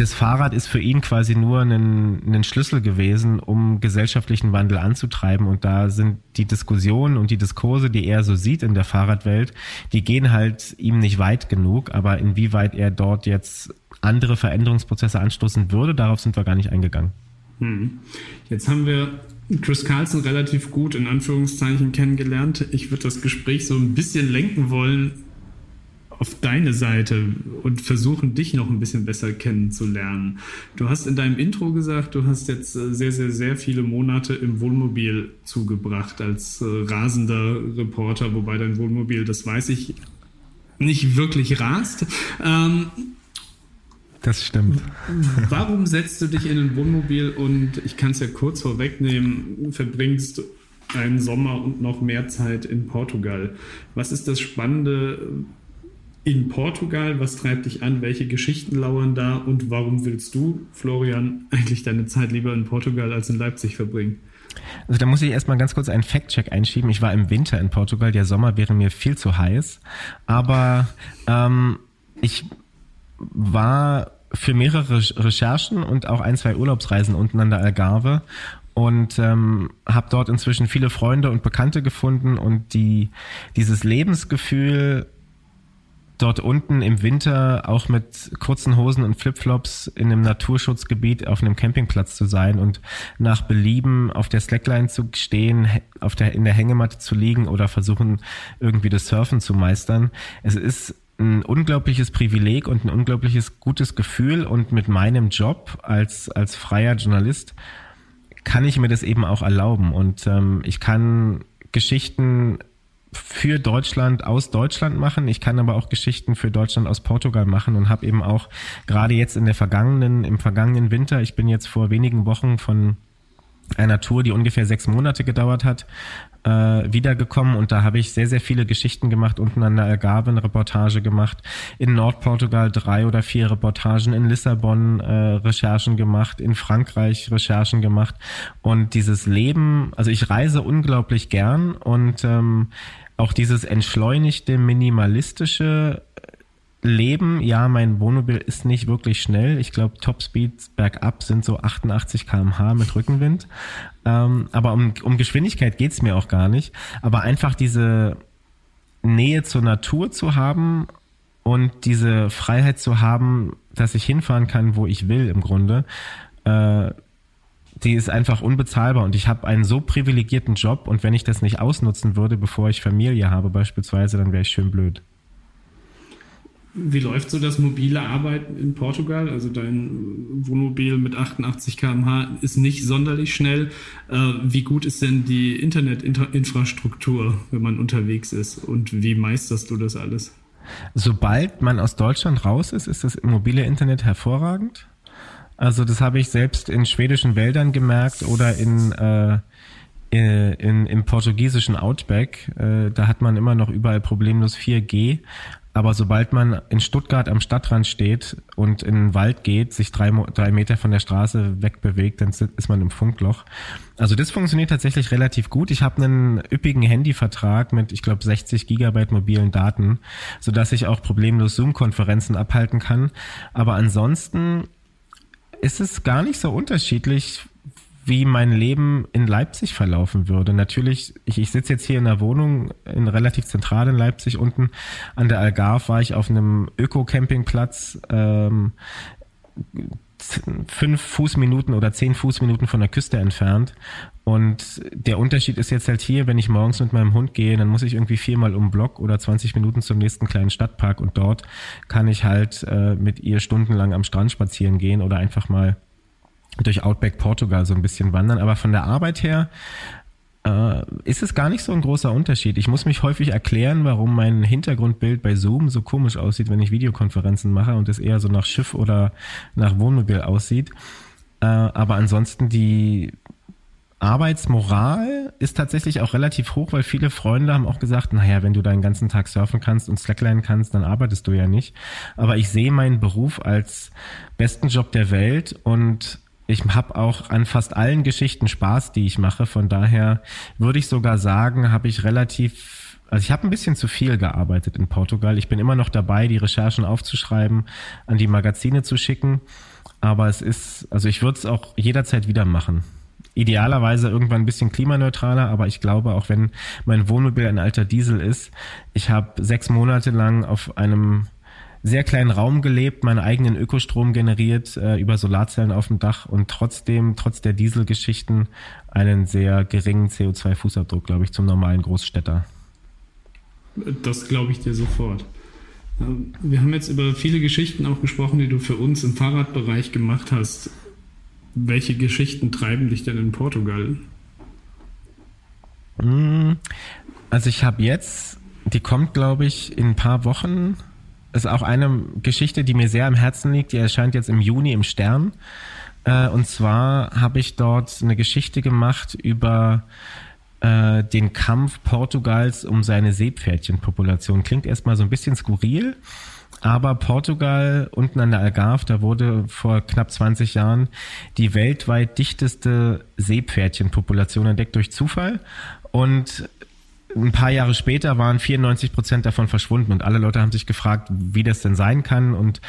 das Fahrrad ist für ihn quasi nur ein, ein Schlüssel gewesen, um gesellschaftlichen Wandel anzutreiben. Und da sind die Diskussionen und die Diskurse, die er so sieht in der Fahrradwelt, die gehen halt ihm nicht weit genug. Aber inwieweit er dort jetzt andere Veränderungsprozesse anstoßen würde, darauf sind wir gar nicht eingegangen. Hm. Jetzt haben wir Chris Carlson relativ gut in Anführungszeichen kennengelernt. Ich würde das Gespräch so ein bisschen lenken wollen auf deine Seite und versuchen, dich noch ein bisschen besser kennenzulernen. Du hast in deinem Intro gesagt, du hast jetzt äh, sehr, sehr, sehr viele Monate im Wohnmobil zugebracht als äh, rasender Reporter, wobei dein Wohnmobil, das weiß ich, nicht wirklich rast. Ähm, das stimmt. Warum setzt du dich in ein Wohnmobil und ich kann es ja kurz vorwegnehmen, verbringst einen Sommer und noch mehr Zeit in Portugal? Was ist das Spannende in Portugal? Was treibt dich an? Welche Geschichten lauern da? Und warum willst du, Florian, eigentlich deine Zeit lieber in Portugal als in Leipzig verbringen? Also da muss ich erstmal ganz kurz einen Fact-Check einschieben. Ich war im Winter in Portugal, der Sommer wäre mir viel zu heiß. Aber ähm, ich war für mehrere Recherchen und auch ein, zwei Urlaubsreisen unten an der Algarve und ähm, habe dort inzwischen viele Freunde und Bekannte gefunden und die dieses Lebensgefühl dort unten im Winter auch mit kurzen Hosen und Flipflops in einem Naturschutzgebiet auf einem Campingplatz zu sein und nach Belieben auf der Slackline zu stehen, auf der, in der Hängematte zu liegen oder versuchen irgendwie das Surfen zu meistern. Es ist ein unglaubliches Privileg und ein unglaubliches gutes Gefühl und mit meinem Job als, als freier Journalist kann ich mir das eben auch erlauben und ähm, ich kann Geschichten für Deutschland aus Deutschland machen. Ich kann aber auch Geschichten für Deutschland aus Portugal machen und habe eben auch gerade jetzt in der vergangenen, im vergangenen Winter, ich bin jetzt vor wenigen Wochen von einer Tour, die ungefähr sechs Monate gedauert hat, äh, wiedergekommen und da habe ich sehr, sehr viele Geschichten gemacht, unten an der Algarve eine Reportage gemacht, in Nordportugal drei oder vier Reportagen, in Lissabon äh, Recherchen gemacht, in Frankreich Recherchen gemacht und dieses Leben, also ich reise unglaublich gern und ähm, auch dieses entschleunigte, minimalistische Leben, ja, mein Wohnmobil ist nicht wirklich schnell. Ich glaube, Topspeeds bergab sind so 88 km/h mit Rückenwind. Ähm, aber um, um Geschwindigkeit geht's mir auch gar nicht. Aber einfach diese Nähe zur Natur zu haben und diese Freiheit zu haben, dass ich hinfahren kann, wo ich will im Grunde, äh, die ist einfach unbezahlbar und ich habe einen so privilegierten Job und wenn ich das nicht ausnutzen würde, bevor ich Familie habe beispielsweise, dann wäre ich schön blöd. Wie läuft so das mobile Arbeiten in Portugal? Also dein Wohnmobil mit 88 km/h ist nicht sonderlich schnell. Äh, wie gut ist denn die Internetinfrastruktur, wenn man unterwegs ist? Und wie meisterst du das alles? Sobald man aus Deutschland raus ist, ist das mobile Internet hervorragend. Also das habe ich selbst in schwedischen Wäldern gemerkt oder in äh, in, im portugiesischen Outback, äh, da hat man immer noch überall problemlos 4G. Aber sobald man in Stuttgart am Stadtrand steht und in den Wald geht, sich drei, drei Meter von der Straße wegbewegt, dann ist man im Funkloch. Also das funktioniert tatsächlich relativ gut. Ich habe einen üppigen Handyvertrag mit, ich glaube, 60 Gigabyte mobilen Daten, sodass ich auch problemlos Zoom-Konferenzen abhalten kann. Aber ansonsten ist es gar nicht so unterschiedlich, wie mein Leben in Leipzig verlaufen würde. Natürlich, ich, ich sitze jetzt hier in der Wohnung in relativ zentral in Leipzig. Unten an der Algarve war ich auf einem Öko-Campingplatz. Ähm, fünf Fußminuten oder zehn Fußminuten von der Küste entfernt. Und der Unterschied ist jetzt halt hier, wenn ich morgens mit meinem Hund gehe, dann muss ich irgendwie viermal um Block oder 20 Minuten zum nächsten kleinen Stadtpark und dort kann ich halt äh, mit ihr stundenlang am Strand spazieren gehen oder einfach mal durch Outback Portugal so ein bisschen wandern. Aber von der Arbeit her äh, ist es gar nicht so ein großer Unterschied. Ich muss mich häufig erklären, warum mein Hintergrundbild bei Zoom so komisch aussieht, wenn ich Videokonferenzen mache und es eher so nach Schiff oder nach Wohnmobil aussieht. Äh, aber ansonsten die Arbeitsmoral ist tatsächlich auch relativ hoch, weil viele Freunde haben auch gesagt, naja, wenn du deinen ganzen Tag surfen kannst und Slackline kannst, dann arbeitest du ja nicht. Aber ich sehe meinen Beruf als besten Job der Welt und ich habe auch an fast allen Geschichten Spaß, die ich mache. Von daher würde ich sogar sagen, habe ich relativ, also ich habe ein bisschen zu viel gearbeitet in Portugal. Ich bin immer noch dabei, die Recherchen aufzuschreiben, an die Magazine zu schicken. Aber es ist, also ich würde es auch jederzeit wieder machen idealerweise irgendwann ein bisschen klimaneutraler, aber ich glaube, auch wenn mein Wohnmobil ein alter Diesel ist, ich habe sechs Monate lang auf einem sehr kleinen Raum gelebt, meinen eigenen Ökostrom generiert äh, über Solarzellen auf dem Dach und trotzdem, trotz der Dieselgeschichten, einen sehr geringen CO2-Fußabdruck, glaube ich, zum normalen Großstädter. Das glaube ich dir sofort. Ähm, wir haben jetzt über viele Geschichten auch gesprochen, die du für uns im Fahrradbereich gemacht hast. Welche Geschichten treiben dich denn in Portugal? Hm, also ich habe jetzt, die kommt glaube ich in ein paar Wochen, ist auch eine Geschichte, die mir sehr am Herzen liegt, die erscheint jetzt im Juni im Stern. Äh, und zwar habe ich dort eine Geschichte gemacht über äh, den Kampf Portugals um seine Seepferdchenpopulation. Klingt erstmal so ein bisschen skurril, aber Portugal unten an der Algarve, da wurde vor knapp 20 Jahren die weltweit dichteste Seepferdchenpopulation entdeckt durch Zufall. Und ein paar Jahre später waren 94 Prozent davon verschwunden und alle Leute haben sich gefragt, wie das denn sein kann und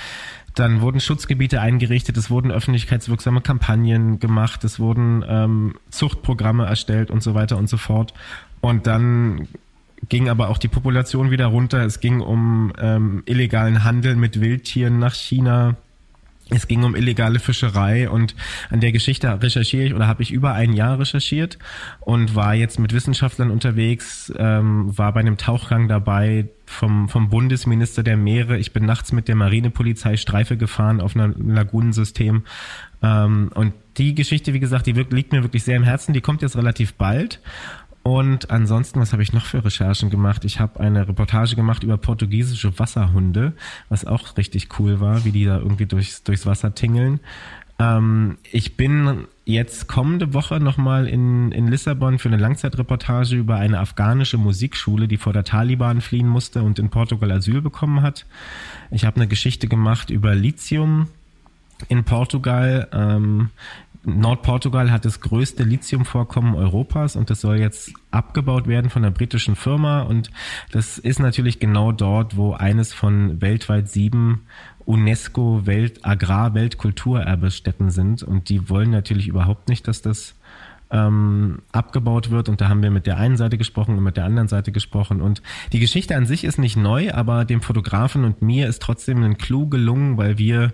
dann wurden Schutzgebiete eingerichtet, es wurden öffentlichkeitswirksame Kampagnen gemacht, es wurden ähm, Zuchtprogramme erstellt und so weiter und so fort. Und dann ging aber auch die Population wieder runter. Es ging um ähm, illegalen Handel mit Wildtieren nach China. Es ging um illegale Fischerei und an der Geschichte recherchiere ich oder habe ich über ein Jahr recherchiert und war jetzt mit Wissenschaftlern unterwegs, ähm, war bei einem Tauchgang dabei vom, vom Bundesminister der Meere. Ich bin nachts mit der Marinepolizei Streife gefahren auf einem Lagunensystem. Ähm, und die Geschichte, wie gesagt, die liegt mir wirklich sehr im Herzen. Die kommt jetzt relativ bald. Und ansonsten, was habe ich noch für Recherchen gemacht? Ich habe eine Reportage gemacht über portugiesische Wasserhunde, was auch richtig cool war, wie die da irgendwie durchs, durchs Wasser tingeln. Ähm, ich bin jetzt kommende Woche nochmal in, in Lissabon für eine Langzeitreportage über eine afghanische Musikschule, die vor der Taliban fliehen musste und in Portugal Asyl bekommen hat. Ich habe eine Geschichte gemacht über Lithium in Portugal. Ähm, Nordportugal hat das größte Lithiumvorkommen Europas und das soll jetzt abgebaut werden von einer britischen Firma. Und das ist natürlich genau dort, wo eines von weltweit sieben UNESCO Welt Agrar Weltkulturerbestätten sind. Und die wollen natürlich überhaupt nicht, dass das ähm, abgebaut wird. Und da haben wir mit der einen Seite gesprochen und mit der anderen Seite gesprochen. Und die Geschichte an sich ist nicht neu, aber dem Fotografen und mir ist trotzdem ein Clou gelungen, weil wir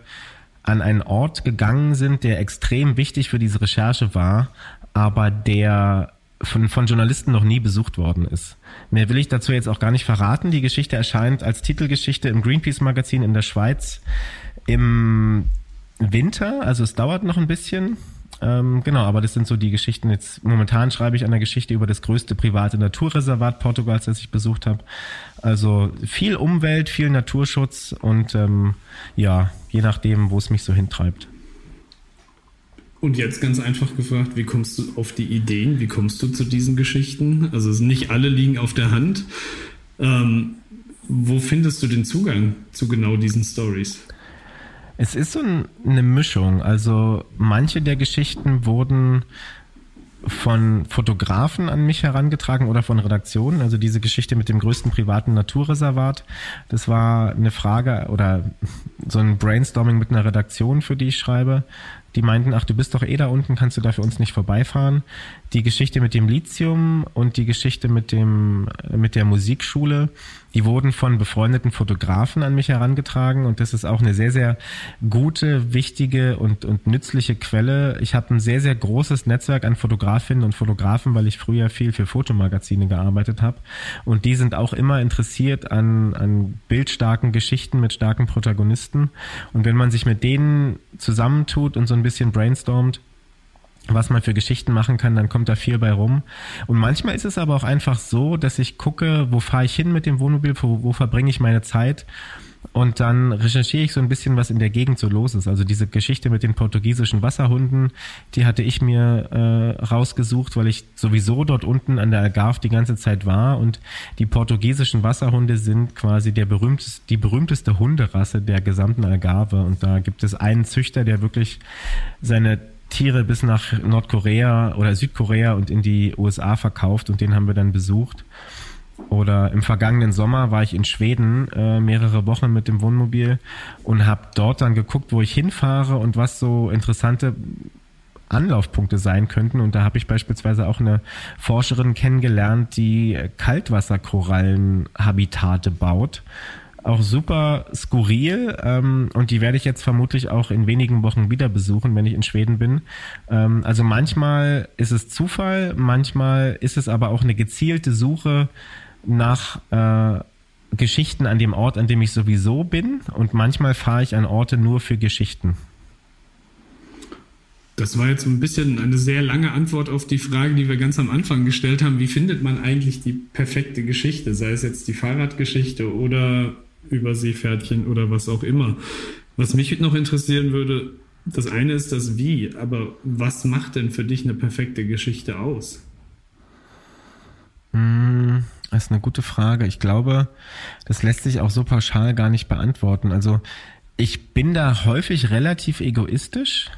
an einen Ort gegangen sind, der extrem wichtig für diese Recherche war, aber der von, von Journalisten noch nie besucht worden ist. Mehr will ich dazu jetzt auch gar nicht verraten. Die Geschichte erscheint als Titelgeschichte im Greenpeace-Magazin in der Schweiz im Winter, also es dauert noch ein bisschen. Ähm, genau, aber das sind so die Geschichten. Jetzt momentan schreibe ich eine Geschichte über das größte private Naturreservat Portugals, das ich besucht habe. Also viel Umwelt, viel Naturschutz und ähm, ja, je nachdem, wo es mich so hintreibt. Und jetzt ganz einfach gefragt, wie kommst du auf die Ideen? Wie kommst du zu diesen Geschichten? Also nicht alle liegen auf der Hand. Ähm, wo findest du den Zugang zu genau diesen Stories? Es ist so eine Mischung. Also manche der Geschichten wurden von Fotografen an mich herangetragen oder von Redaktionen. Also diese Geschichte mit dem größten privaten Naturreservat. Das war eine Frage oder so ein Brainstorming mit einer Redaktion, für die ich schreibe. Die meinten, ach, du bist doch eh da unten, kannst du da für uns nicht vorbeifahren. Die Geschichte mit dem Lithium und die Geschichte mit dem, mit der Musikschule, die wurden von befreundeten Fotografen an mich herangetragen und das ist auch eine sehr, sehr gute, wichtige und, und nützliche Quelle. Ich habe ein sehr, sehr großes Netzwerk an Fotografinnen und Fotografen, weil ich früher viel für Fotomagazine gearbeitet habe und die sind auch immer interessiert an, an bildstarken Geschichten mit starken Protagonisten und wenn man sich mit denen zusammentut und so ein bisschen brainstormt, was man für Geschichten machen kann, dann kommt da viel bei rum. Und manchmal ist es aber auch einfach so, dass ich gucke, wo fahre ich hin mit dem Wohnmobil, wo, wo verbringe ich meine Zeit. Und dann recherchiere ich so ein bisschen, was in der Gegend so los ist. Also diese Geschichte mit den portugiesischen Wasserhunden, die hatte ich mir äh, rausgesucht, weil ich sowieso dort unten an der Algarve die ganze Zeit war. Und die portugiesischen Wasserhunde sind quasi der berühmteste, die berühmteste Hunderasse der gesamten Algarve. Und da gibt es einen Züchter, der wirklich seine Tiere bis nach Nordkorea oder Südkorea und in die USA verkauft und den haben wir dann besucht. Oder im vergangenen Sommer war ich in Schweden äh, mehrere Wochen mit dem Wohnmobil und habe dort dann geguckt, wo ich hinfahre und was so interessante Anlaufpunkte sein könnten. Und da habe ich beispielsweise auch eine Forscherin kennengelernt, die Kaltwasserkorallenhabitate baut. Auch super skurril ähm, und die werde ich jetzt vermutlich auch in wenigen Wochen wieder besuchen, wenn ich in Schweden bin. Ähm, also manchmal ist es Zufall, manchmal ist es aber auch eine gezielte Suche nach äh, Geschichten an dem Ort, an dem ich sowieso bin. Und manchmal fahre ich an Orte nur für Geschichten. Das war jetzt ein bisschen eine sehr lange Antwort auf die Frage, die wir ganz am Anfang gestellt haben. Wie findet man eigentlich die perfekte Geschichte? Sei es jetzt die Fahrradgeschichte oder Überseepferdchen oder was auch immer. Was mich noch interessieren würde, das eine ist das Wie, aber was macht denn für dich eine perfekte Geschichte aus? Mmh. Das ist eine gute Frage. Ich glaube, das lässt sich auch so pauschal gar nicht beantworten. Also ich bin da häufig relativ egoistisch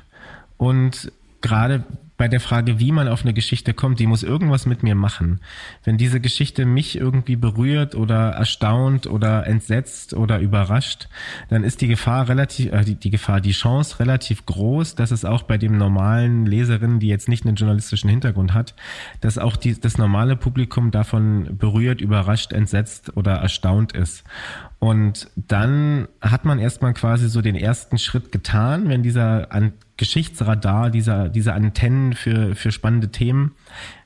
und gerade bei der Frage, wie man auf eine Geschichte kommt, die muss irgendwas mit mir machen. Wenn diese Geschichte mich irgendwie berührt oder erstaunt oder entsetzt oder überrascht, dann ist die Gefahr relativ, äh, die, die Gefahr, die Chance relativ groß, dass es auch bei dem normalen Leserin, die jetzt nicht einen journalistischen Hintergrund hat, dass auch die, das normale Publikum davon berührt, überrascht, entsetzt oder erstaunt ist. Und dann hat man erstmal quasi so den ersten Schritt getan, wenn dieser an Geschichtsradar, dieser, diese Antennen für, für spannende Themen,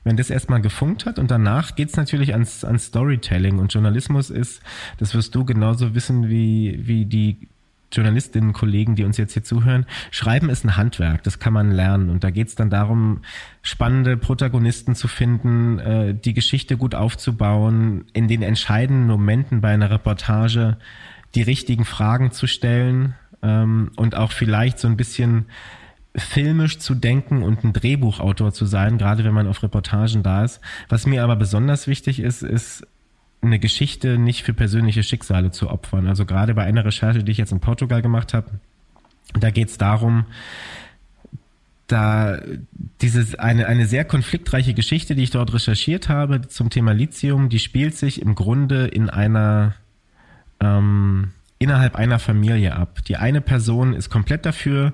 wenn das erstmal gefunkt hat und danach geht's natürlich ans, ans Storytelling und Journalismus ist, das wirst du genauso wissen wie, wie die Journalistinnen, Kollegen, die uns jetzt hier zuhören, Schreiben ist ein Handwerk, das kann man lernen. Und da geht's dann darum, spannende Protagonisten zu finden, äh, die Geschichte gut aufzubauen, in den entscheidenden Momenten bei einer Reportage die richtigen Fragen zu stellen ähm, und auch vielleicht so ein bisschen filmisch zu denken und ein Drehbuchautor zu sein, gerade wenn man auf Reportagen da ist. Was mir aber besonders wichtig ist, ist eine Geschichte nicht für persönliche Schicksale zu opfern. Also gerade bei einer Recherche, die ich jetzt in Portugal gemacht habe, da geht es darum, da dieses eine eine sehr konfliktreiche Geschichte, die ich dort recherchiert habe zum Thema Lithium, die spielt sich im Grunde in einer ähm, innerhalb einer Familie ab. Die eine Person ist komplett dafür,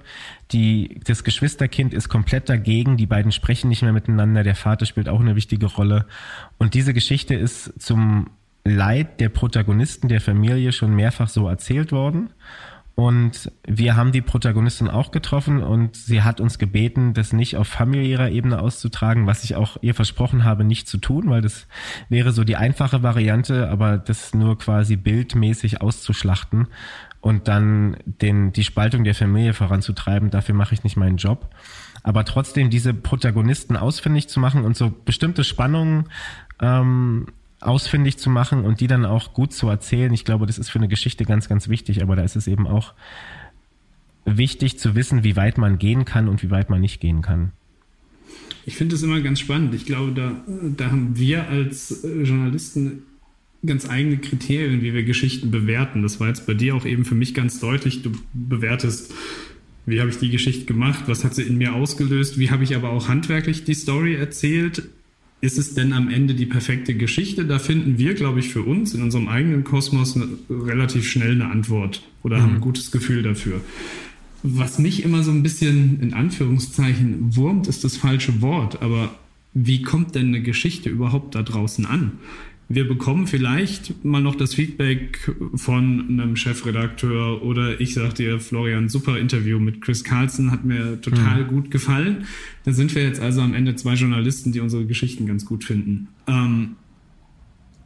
die, das Geschwisterkind ist komplett dagegen, die beiden sprechen nicht mehr miteinander, der Vater spielt auch eine wichtige Rolle. Und diese Geschichte ist zum Leid der Protagonisten der Familie schon mehrfach so erzählt worden. Und wir haben die Protagonistin auch getroffen und sie hat uns gebeten, das nicht auf familiärer Ebene auszutragen, was ich auch ihr versprochen habe, nicht zu tun, weil das wäre so die einfache Variante, aber das nur quasi bildmäßig auszuschlachten und dann den, die Spaltung der Familie voranzutreiben. Dafür mache ich nicht meinen Job. Aber trotzdem diese Protagonisten ausfindig zu machen und so bestimmte Spannungen ähm, ausfindig zu machen und die dann auch gut zu erzählen. Ich glaube, das ist für eine Geschichte ganz, ganz wichtig, aber da ist es eben auch wichtig zu wissen, wie weit man gehen kann und wie weit man nicht gehen kann. Ich finde es immer ganz spannend. Ich glaube, da, da haben wir als Journalisten ganz eigene Kriterien, wie wir Geschichten bewerten. Das war jetzt bei dir auch eben für mich ganz deutlich. Du bewertest, wie habe ich die Geschichte gemacht, was hat sie in mir ausgelöst, wie habe ich aber auch handwerklich die Story erzählt ist es denn am Ende die perfekte Geschichte? Da finden wir, glaube ich, für uns in unserem eigenen Kosmos eine, relativ schnell eine Antwort oder mhm. haben ein gutes Gefühl dafür. Was mich immer so ein bisschen in Anführungszeichen wurmt, ist das falsche Wort, aber wie kommt denn eine Geschichte überhaupt da draußen an? Wir bekommen vielleicht mal noch das Feedback von einem Chefredakteur oder ich sag dir, Florian, super Interview mit Chris Carlson, hat mir total mhm. gut gefallen. Dann sind wir jetzt also am Ende zwei Journalisten, die unsere Geschichten ganz gut finden. Ähm,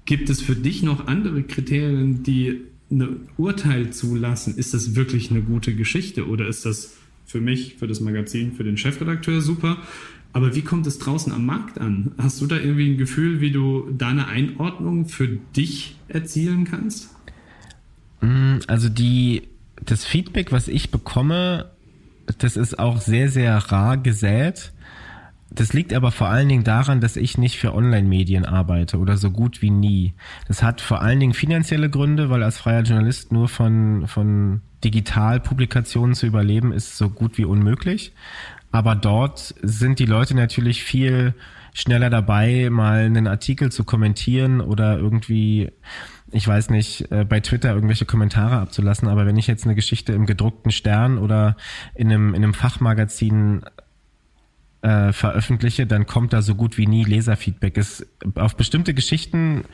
gibt es für dich noch andere Kriterien, die ein Urteil zulassen? Ist das wirklich eine gute Geschichte oder ist das für mich, für das Magazin, für den Chefredakteur super? Aber wie kommt es draußen am Markt an? Hast du da irgendwie ein Gefühl, wie du da eine Einordnung für dich erzielen kannst? Mm, also die, das Feedback, was ich bekomme, das ist auch sehr, sehr rar gesät. Das liegt aber vor allen Dingen daran, dass ich nicht für Online-Medien arbeite oder so gut wie nie. Das hat vor allen Dingen finanzielle Gründe, weil als freier Journalist nur von, von Digitalpublikationen zu überleben ist so gut wie unmöglich. Aber dort sind die Leute natürlich viel schneller dabei, mal einen Artikel zu kommentieren oder irgendwie, ich weiß nicht, äh, bei Twitter irgendwelche Kommentare abzulassen. Aber wenn ich jetzt eine Geschichte im gedruckten Stern oder in einem, in einem Fachmagazin äh, veröffentliche, dann kommt da so gut wie nie Leserfeedback. Es, auf bestimmte Geschichten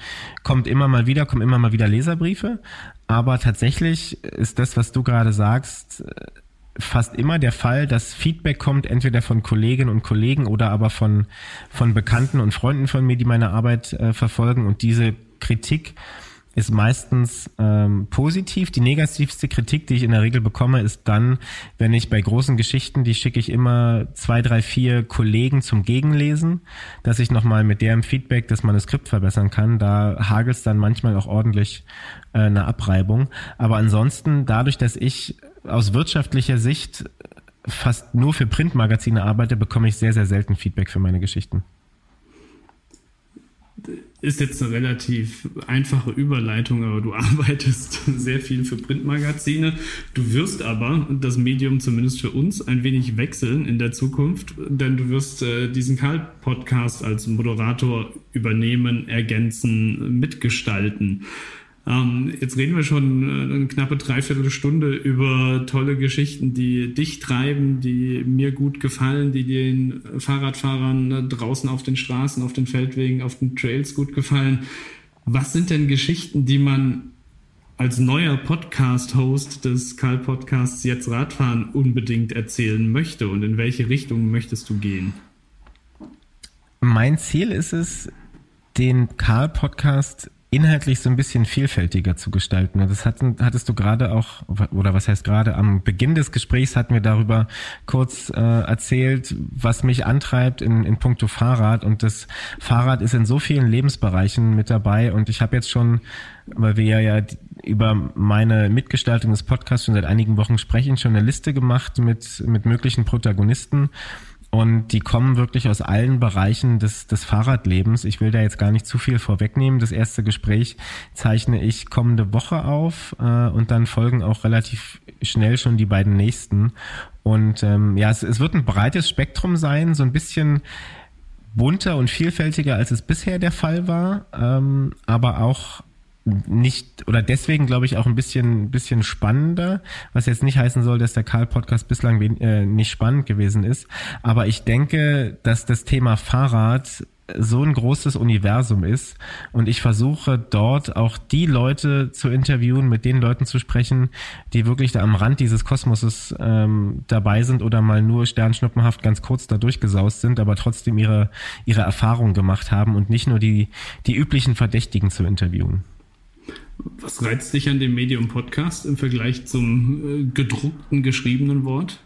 kommt immer mal wieder, kommen immer mal wieder Leserbriefe, aber tatsächlich ist das, was du gerade sagst, fast immer der Fall, dass Feedback kommt, entweder von Kolleginnen und Kollegen oder aber von, von Bekannten und Freunden von mir, die meine Arbeit äh, verfolgen und diese Kritik ist meistens ähm, positiv. Die negativste Kritik, die ich in der Regel bekomme, ist dann, wenn ich bei großen Geschichten, die schicke ich immer zwei, drei, vier Kollegen zum Gegenlesen, dass ich nochmal mit deren Feedback das Manuskript verbessern kann. Da hagelt es dann manchmal auch ordentlich äh, eine Abreibung. Aber ansonsten, dadurch, dass ich aus wirtschaftlicher Sicht fast nur für Printmagazine arbeite, bekomme ich sehr, sehr selten Feedback für meine Geschichten ist jetzt eine relativ einfache Überleitung, aber du arbeitest sehr viel für Printmagazine. Du wirst aber das Medium zumindest für uns ein wenig wechseln in der Zukunft, denn du wirst äh, diesen Karl-Podcast als Moderator übernehmen, ergänzen, mitgestalten. Ähm, jetzt reden wir schon äh, eine knappe Dreiviertelstunde über tolle Geschichten, die dich treiben, die mir gut gefallen, die den Fahrradfahrern äh, draußen auf den Straßen, auf den Feldwegen, auf den Trails gut gefallen. Was sind denn Geschichten, die man als neuer Podcast-Host des Karl-Podcasts Jetzt Radfahren unbedingt erzählen möchte und in welche Richtung möchtest du gehen? Mein Ziel ist es, den Karl-Podcast inhaltlich so ein bisschen vielfältiger zu gestalten. Das hatten, hattest du gerade auch, oder was heißt gerade, am Beginn des Gesprächs hatten wir darüber kurz äh, erzählt, was mich antreibt in, in puncto Fahrrad. Und das Fahrrad ist in so vielen Lebensbereichen mit dabei. Und ich habe jetzt schon, weil wir ja über meine Mitgestaltung des Podcasts schon seit einigen Wochen sprechen, schon eine Liste gemacht mit, mit möglichen Protagonisten. Und die kommen wirklich aus allen Bereichen des, des Fahrradlebens. Ich will da jetzt gar nicht zu viel vorwegnehmen. Das erste Gespräch zeichne ich kommende Woche auf äh, und dann folgen auch relativ schnell schon die beiden nächsten. Und ähm, ja, es, es wird ein breites Spektrum sein, so ein bisschen bunter und vielfältiger, als es bisher der Fall war, ähm, aber auch nicht oder deswegen glaube ich auch ein bisschen bisschen spannender, was jetzt nicht heißen soll, dass der Karl Podcast bislang äh, nicht spannend gewesen ist, aber ich denke, dass das Thema Fahrrad so ein großes Universum ist und ich versuche dort auch die Leute zu interviewen, mit den Leuten zu sprechen, die wirklich da am Rand dieses Kosmoses ähm, dabei sind oder mal nur sternschnuppenhaft ganz kurz da durchgesaust sind, aber trotzdem ihre ihre Erfahrungen gemacht haben und nicht nur die die üblichen Verdächtigen zu interviewen. Was reizt dich an dem Medium Podcast im Vergleich zum äh, gedruckten, geschriebenen Wort?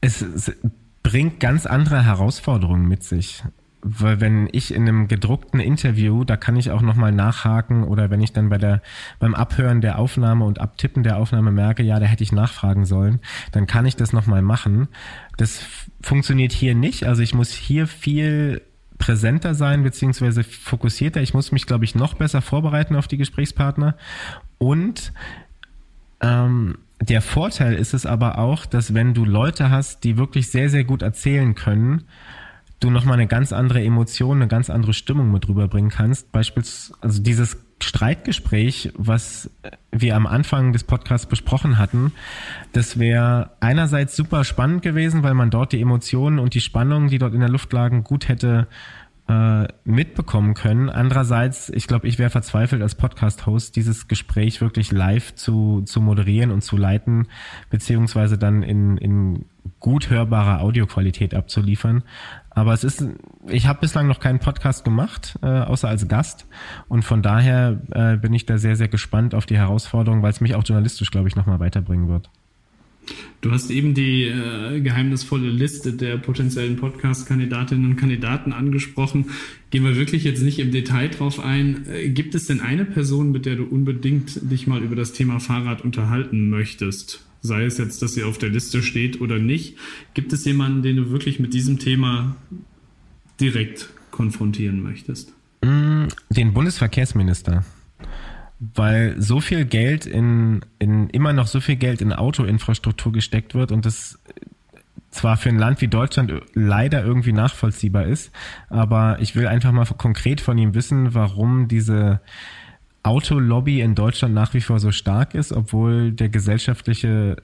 Es, es bringt ganz andere Herausforderungen mit sich. Weil wenn ich in einem gedruckten Interview, da kann ich auch nochmal nachhaken oder wenn ich dann bei der, beim Abhören der Aufnahme und Abtippen der Aufnahme merke, ja, da hätte ich nachfragen sollen, dann kann ich das nochmal machen. Das funktioniert hier nicht. Also ich muss hier viel präsenter sein, beziehungsweise fokussierter. Ich muss mich, glaube ich, noch besser vorbereiten auf die Gesprächspartner. Und ähm, der Vorteil ist es aber auch, dass wenn du Leute hast, die wirklich sehr, sehr gut erzählen können, du nochmal eine ganz andere Emotion, eine ganz andere Stimmung mit rüberbringen kannst. Beispielsweise, also dieses Streitgespräch, was wir am Anfang des Podcasts besprochen hatten, das wäre einerseits super spannend gewesen, weil man dort die Emotionen und die Spannungen, die dort in der Luft lagen, gut hätte äh, mitbekommen können. Andererseits, ich glaube, ich wäre verzweifelt als Podcast-Host, dieses Gespräch wirklich live zu, zu moderieren und zu leiten, beziehungsweise dann in, in gut hörbarer Audioqualität abzuliefern. Aber es ist, ich habe bislang noch keinen Podcast gemacht, äh, außer als Gast. Und von daher äh, bin ich da sehr, sehr gespannt auf die Herausforderung, weil es mich auch journalistisch, glaube ich, nochmal weiterbringen wird. Du hast eben die äh, geheimnisvolle Liste der potenziellen Podcast-Kandidatinnen und Kandidaten angesprochen. Gehen wir wirklich jetzt nicht im Detail drauf ein. Äh, gibt es denn eine Person, mit der du unbedingt dich mal über das Thema Fahrrad unterhalten möchtest? Sei es jetzt, dass sie auf der Liste steht oder nicht. Gibt es jemanden, den du wirklich mit diesem Thema direkt konfrontieren möchtest? Mm, den Bundesverkehrsminister weil so viel Geld in, in immer noch so viel Geld in Autoinfrastruktur gesteckt wird und das zwar für ein Land wie Deutschland leider irgendwie nachvollziehbar ist, aber ich will einfach mal konkret von ihm wissen, warum diese Autolobby in Deutschland nach wie vor so stark ist, obwohl der gesellschaftliche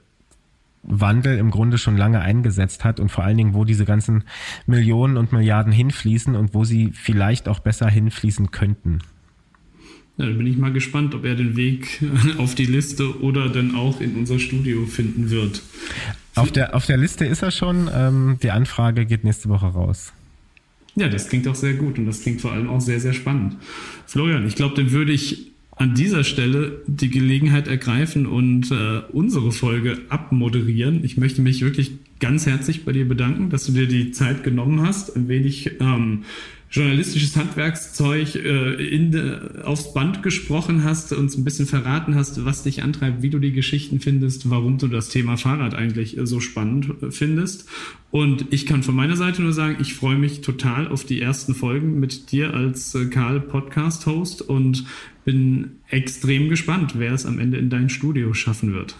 Wandel im Grunde schon lange eingesetzt hat und vor allen Dingen, wo diese ganzen Millionen und Milliarden hinfließen und wo sie vielleicht auch besser hinfließen könnten. Ja, dann bin ich mal gespannt, ob er den Weg auf die Liste oder dann auch in unser Studio finden wird. Auf der, auf der Liste ist er schon. Ähm, die Anfrage geht nächste Woche raus. Ja, das klingt auch sehr gut und das klingt vor allem auch sehr, sehr spannend. Florian, ich glaube, dann würde ich an dieser Stelle die Gelegenheit ergreifen und äh, unsere Folge abmoderieren. Ich möchte mich wirklich ganz herzlich bei dir bedanken, dass du dir die Zeit genommen hast, ein wenig ähm, journalistisches Handwerkszeug äh, in de, aufs Band gesprochen hast, uns ein bisschen verraten hast, was dich antreibt, wie du die Geschichten findest, warum du das Thema Fahrrad eigentlich äh, so spannend äh, findest. Und ich kann von meiner Seite nur sagen, ich freue mich total auf die ersten Folgen mit dir als äh, Karl Podcast Host und bin extrem gespannt, wer es am Ende in dein Studio schaffen wird.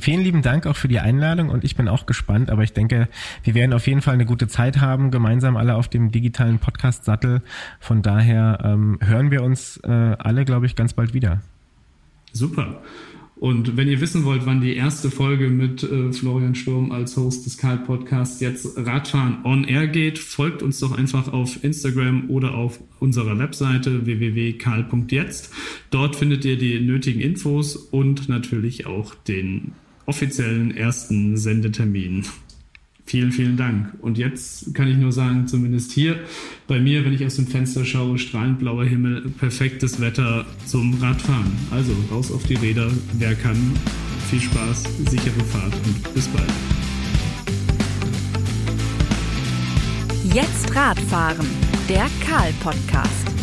Vielen lieben Dank auch für die Einladung und ich bin auch gespannt, aber ich denke, wir werden auf jeden Fall eine gute Zeit haben, gemeinsam alle auf dem digitalen Podcast-Sattel. Von daher ähm, hören wir uns äh, alle, glaube ich, ganz bald wieder. Super. Und wenn ihr wissen wollt, wann die erste Folge mit äh, Florian Sturm als Host des Karl Podcasts jetzt Radfahren on Air geht, folgt uns doch einfach auf Instagram oder auf unserer Webseite www.karl.jetzt. Dort findet ihr die nötigen Infos und natürlich auch den offiziellen ersten Sendetermin. Vielen, vielen Dank. Und jetzt kann ich nur sagen, zumindest hier bei mir, wenn ich aus dem Fenster schaue, strahlend blauer Himmel, perfektes Wetter zum Radfahren. Also raus auf die Räder, wer kann. Viel Spaß, sichere Fahrt und bis bald. Jetzt Radfahren, der Karl-Podcast.